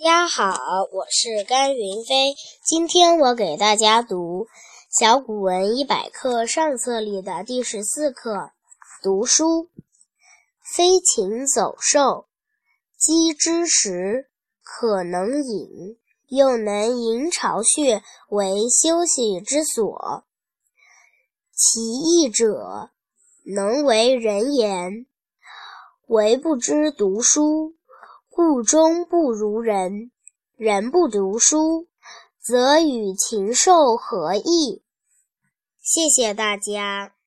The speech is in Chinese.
大家好，我是甘云飞。今天我给大家读《小古文一百课》上册里的第十四课：读书。飞禽走兽，鸡之食，可能饮，又能营巢穴为休息之所。其义者，能为人言，唯不知读书。故中不如人，人不读书，则与禽兽何异？谢谢大家。